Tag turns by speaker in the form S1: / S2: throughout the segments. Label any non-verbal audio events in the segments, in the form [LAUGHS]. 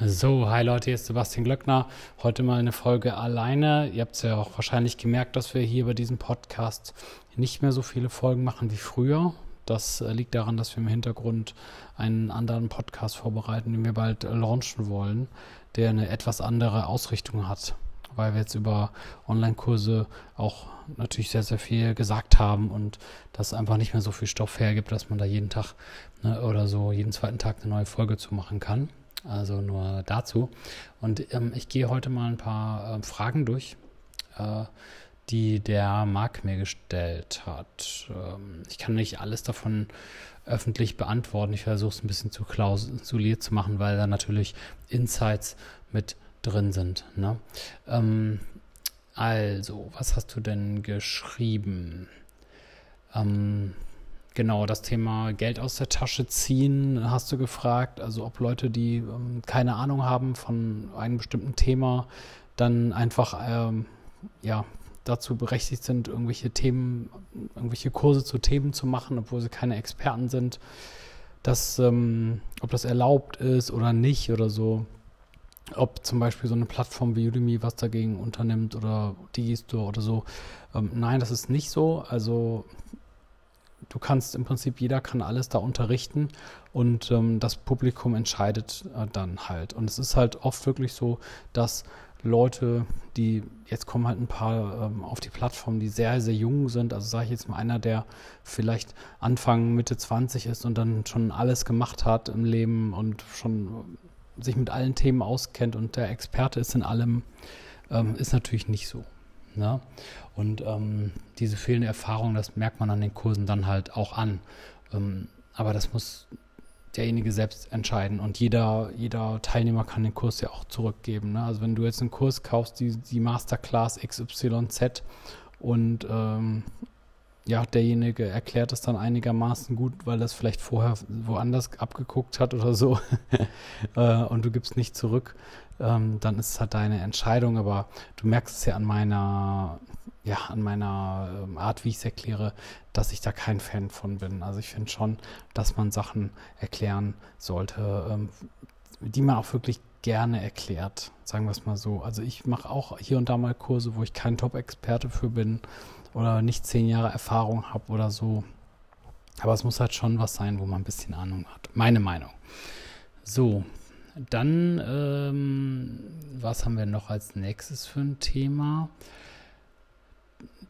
S1: So, hi Leute, hier ist Sebastian Glöckner. Heute mal eine Folge alleine. Ihr habt es ja auch wahrscheinlich gemerkt, dass wir hier bei diesem Podcast nicht mehr so viele Folgen machen wie früher. Das äh, liegt daran, dass wir im Hintergrund einen anderen Podcast vorbereiten, den wir bald äh, launchen wollen, der eine etwas andere Ausrichtung hat, weil wir jetzt über Online-Kurse auch natürlich sehr, sehr viel gesagt haben und das einfach nicht mehr so viel Stoff hergibt, dass man da jeden Tag ne, oder so jeden zweiten Tag eine neue Folge zu machen kann. Also nur dazu. Und ähm, ich gehe heute mal ein paar äh, Fragen durch, äh, die der Marc mir gestellt hat. Ähm, ich kann nicht alles davon öffentlich beantworten. Ich versuche es ein bisschen zu klausuliert zu machen, weil da natürlich Insights mit drin sind. Ne? Ähm, also, was hast du denn geschrieben? Ähm, Genau, das Thema Geld aus der Tasche ziehen hast du gefragt. Also ob Leute, die ähm, keine Ahnung haben von einem bestimmten Thema, dann einfach ähm, ja, dazu berechtigt sind, irgendwelche Themen, irgendwelche Kurse zu Themen zu machen, obwohl sie keine Experten sind. Das, ähm, ob das erlaubt ist oder nicht oder so. Ob zum Beispiel so eine Plattform wie Udemy was dagegen unternimmt oder Digistore oder so. Ähm, nein, das ist nicht so. Also du kannst im Prinzip, jeder kann alles da unterrichten und ähm, das Publikum entscheidet äh, dann halt. Und es ist halt oft wirklich so, dass Leute, die, jetzt kommen halt ein paar ähm, auf die Plattform, die sehr, sehr jung sind. Also sage ich jetzt mal einer, der vielleicht Anfang, Mitte 20 ist und dann schon alles gemacht hat im Leben und schon sich mit allen Themen auskennt und der Experte ist in allem, ähm, ist natürlich nicht so. Ne? Und ähm, diese fehlende Erfahrung, das merkt man an den Kursen dann halt auch an. Ähm, aber das muss derjenige selbst entscheiden. Und jeder, jeder Teilnehmer kann den Kurs ja auch zurückgeben. Ne? Also wenn du jetzt einen Kurs kaufst, die, die Masterclass XYZ und ähm, ja, derjenige erklärt es dann einigermaßen gut, weil das vielleicht vorher woanders abgeguckt hat oder so [LAUGHS] äh, und du gibst nicht zurück, ähm, dann ist es halt deine Entscheidung. Aber du merkst es ja an meiner, ja, an meiner ähm, Art, wie ich es erkläre, dass ich da kein Fan von bin. Also ich finde schon, dass man Sachen erklären sollte, ähm, die man auch wirklich gerne erklärt, sagen wir es mal so. Also ich mache auch hier und da mal Kurse, wo ich kein Top-Experte für bin oder nicht zehn Jahre Erfahrung habe oder so. Aber es muss halt schon was sein, wo man ein bisschen Ahnung hat. Meine Meinung. So, dann, ähm, was haben wir noch als nächstes für ein Thema?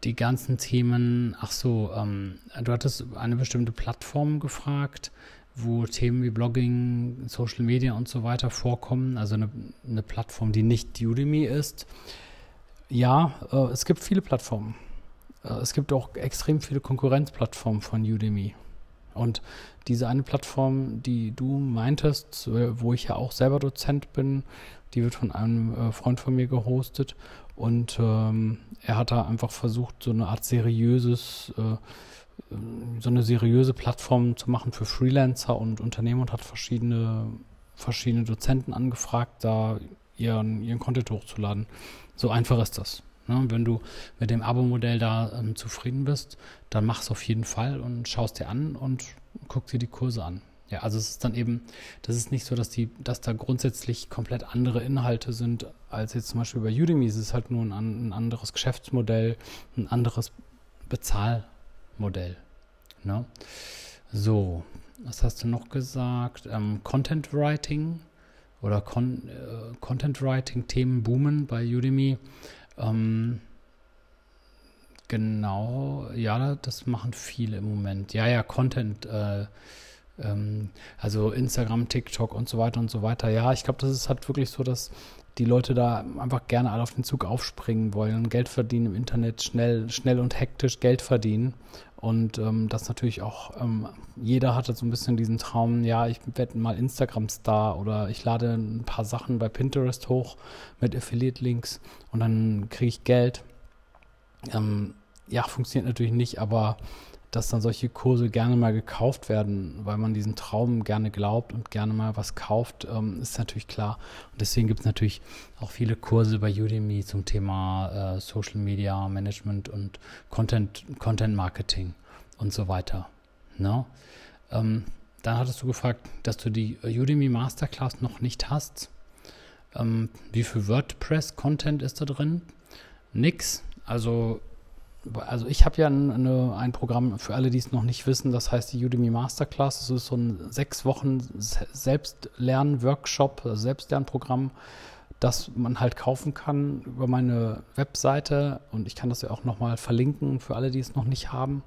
S1: Die ganzen Themen, ach so, ähm, du hattest eine bestimmte Plattform gefragt, wo Themen wie Blogging, Social Media und so weiter vorkommen. Also eine, eine Plattform, die nicht Udemy ist. Ja, äh, es gibt viele Plattformen. Äh, es gibt auch extrem viele Konkurrenzplattformen von Udemy. Und diese eine Plattform, die du meintest, äh, wo ich ja auch selber Dozent bin, die wird von einem äh, Freund von mir gehostet. Und ähm, er hat da einfach versucht, so eine Art seriöses, äh, so eine seriöse Plattform zu machen für Freelancer und Unternehmen und hat verschiedene, verschiedene Dozenten angefragt, da ihren, ihren Content hochzuladen. So einfach ist das. Ne? Wenn du mit dem Abo-Modell da ähm, zufrieden bist, dann mach es auf jeden Fall und schaust dir an und guck dir die Kurse an. Ja, also es ist dann eben, das ist nicht so, dass die, dass da grundsätzlich komplett andere Inhalte sind als jetzt zum Beispiel bei Udemy. Es ist halt nur ein, ein anderes Geschäftsmodell, ein anderes Bezahlmodell. Ne? So, was hast du noch gesagt? Ähm, Content Writing oder Con äh, Content Writing Themen boomen bei Udemy. Ähm, genau, ja, das machen viele im Moment. Ja, ja, Content, äh, ähm, also Instagram, TikTok und so weiter und so weiter. Ja, ich glaube, das ist halt wirklich so, dass die Leute da einfach gerne alle auf den Zug aufspringen wollen, Geld verdienen im Internet, schnell, schnell und hektisch Geld verdienen. Und ähm, das natürlich auch, ähm, jeder hatte so ein bisschen diesen Traum, ja, ich werde mal Instagram-Star oder ich lade ein paar Sachen bei Pinterest hoch mit Affiliate-Links und dann kriege ich Geld. Ähm, ja, funktioniert natürlich nicht, aber dass dann solche Kurse gerne mal gekauft werden, weil man diesen Traum gerne glaubt und gerne mal was kauft, ähm, ist natürlich klar. Und deswegen gibt es natürlich auch viele Kurse bei Udemy zum Thema äh, Social Media Management und Content, Content Marketing und so weiter. Ne? Ähm, dann hattest du gefragt, dass du die Udemy Masterclass noch nicht hast. Ähm, wie viel WordPress-Content ist da drin? Nix. Also, also ich habe ja eine, ein Programm für alle, die es noch nicht wissen, das heißt die Udemy Masterclass. Das ist so ein sechs Wochen Selbstlern-Workshop, also Selbstlernprogramm, das man halt kaufen kann über meine Webseite und ich kann das ja auch nochmal verlinken für alle, die es noch nicht haben.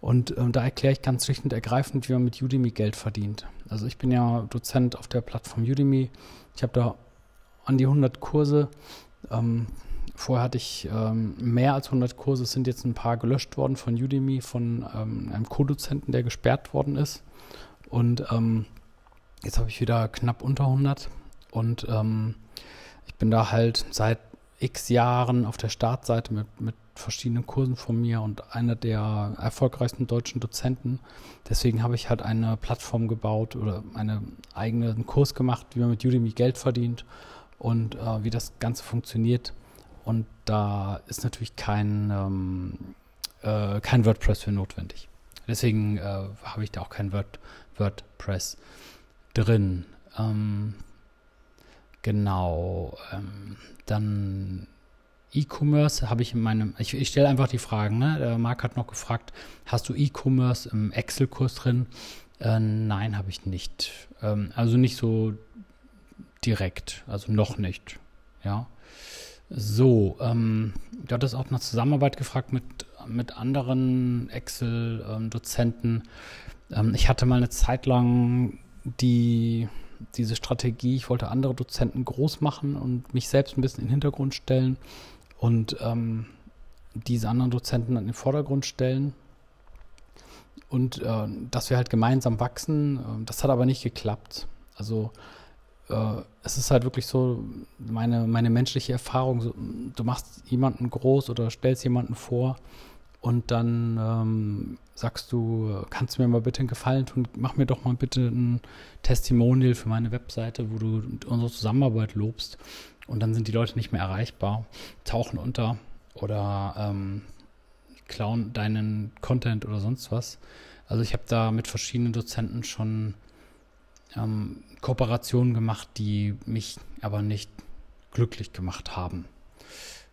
S1: Und äh, da erkläre ich ganz schlicht und ergreifend, wie man mit Udemy Geld verdient. Also ich bin ja Dozent auf der Plattform Udemy. Ich habe da an die 100 Kurse. Ähm, vorher hatte ich ähm, mehr als 100 Kurse. Sind jetzt ein paar gelöscht worden von Udemy, von ähm, einem Co-Dozenten, der gesperrt worden ist. Und ähm, jetzt habe ich wieder knapp unter 100. Und ähm, ich bin da halt seit x Jahren auf der Startseite mit, mit verschiedenen Kursen von mir und einer der erfolgreichsten deutschen Dozenten. Deswegen habe ich halt eine Plattform gebaut oder einen eigenen Kurs gemacht, wie man mit Udemy Geld verdient und äh, wie das Ganze funktioniert. Und da ist natürlich kein, ähm, äh, kein WordPress für notwendig. Deswegen äh, habe ich da auch kein Word, WordPress drin. Ähm, genau. Ähm, dann E-Commerce habe ich in meinem, ich, ich stelle einfach die Fragen, ne? Der Marc hat noch gefragt, hast du E-Commerce im Excel-Kurs drin? Äh, nein, habe ich nicht. Ähm, also nicht so direkt, also noch nicht. Ja. So, ähm, du hattest auch nach Zusammenarbeit gefragt mit, mit anderen Excel-Dozenten. Ähm, ich hatte mal eine Zeit lang die, diese Strategie, ich wollte andere Dozenten groß machen und mich selbst ein bisschen in den Hintergrund stellen und ähm, diese anderen Dozenten in den Vordergrund stellen und äh, dass wir halt gemeinsam wachsen. Äh, das hat aber nicht geklappt. Also äh, es ist halt wirklich so meine, meine menschliche Erfahrung. So, du machst jemanden groß oder stellst jemanden vor und dann ähm, sagst du, kannst du mir mal bitte einen Gefallen tun, mach mir doch mal bitte ein Testimonial für meine Webseite, wo du unsere Zusammenarbeit lobst und dann sind die Leute nicht mehr erreichbar, tauchen unter oder ähm, klauen deinen Content oder sonst was. Also ich habe da mit verschiedenen Dozenten schon ähm, Kooperationen gemacht, die mich aber nicht glücklich gemacht haben,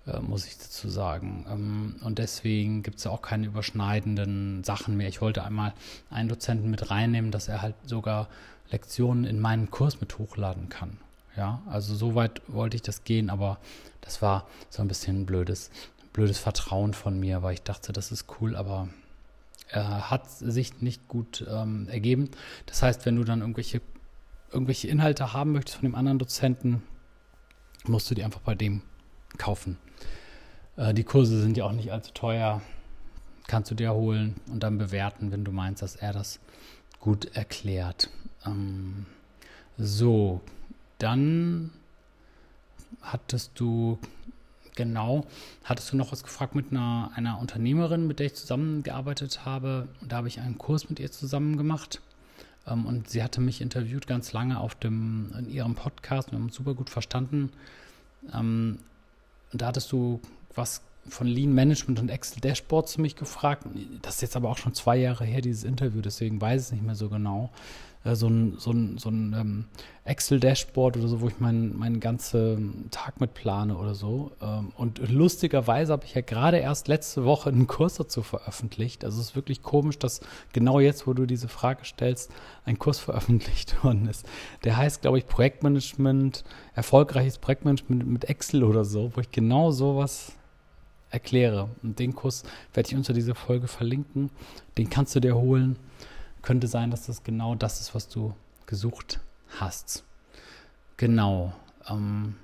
S1: äh, muss ich dazu sagen. Ähm, und deswegen gibt es auch keine überschneidenden Sachen mehr. Ich wollte einmal einen Dozenten mit reinnehmen, dass er halt sogar Lektionen in meinen Kurs mit hochladen kann. Ja, also so weit wollte ich das gehen, aber das war so ein bisschen ein blödes, blödes Vertrauen von mir, weil ich dachte, das ist cool, aber äh, hat sich nicht gut ähm, ergeben. Das heißt, wenn du dann irgendwelche, irgendwelche Inhalte haben möchtest von dem anderen Dozenten, musst du die einfach bei dem kaufen. Äh, die Kurse sind ja auch nicht allzu teuer. Kannst du dir holen und dann bewerten, wenn du meinst, dass er das gut erklärt. Ähm, so, dann hattest du, genau, hattest du noch was gefragt mit einer, einer Unternehmerin, mit der ich zusammengearbeitet habe. Da habe ich einen Kurs mit ihr zusammen gemacht. Ähm, und sie hatte mich interviewt ganz lange auf dem, in ihrem Podcast. Wir haben uns super gut verstanden. Ähm, und da hattest du was von Lean Management und Excel Dashboard zu mich gefragt. Das ist jetzt aber auch schon zwei Jahre her, dieses Interview, deswegen weiß ich es nicht mehr so genau. Äh, so ein, so ein, so ein ähm, Excel-Dashboard oder so, wo ich meinen mein ganzen Tag mit plane oder so. Ähm, und lustigerweise habe ich ja gerade erst letzte Woche einen Kurs dazu veröffentlicht. Also es ist wirklich komisch, dass genau jetzt, wo du diese Frage stellst, ein Kurs veröffentlicht [LAUGHS] worden ist. Der heißt, glaube ich, Projektmanagement, erfolgreiches Projektmanagement mit Excel oder so, wo ich genau sowas erkläre. Und den Kurs werde ich unter dieser Folge verlinken. Den kannst du dir holen könnte sein, dass das genau das ist, was du gesucht hast. Genau. Ähm,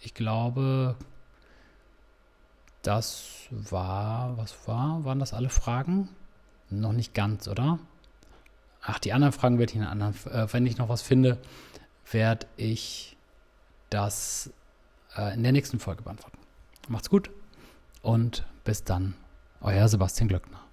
S1: ich glaube, das war, was war? Waren das alle Fragen? Noch nicht ganz, oder? Ach, die anderen Fragen werde ich in anderen, äh, wenn ich noch was finde, werde ich das äh, in der nächsten Folge beantworten. Macht's gut und bis dann. Euer Sebastian Glöckner.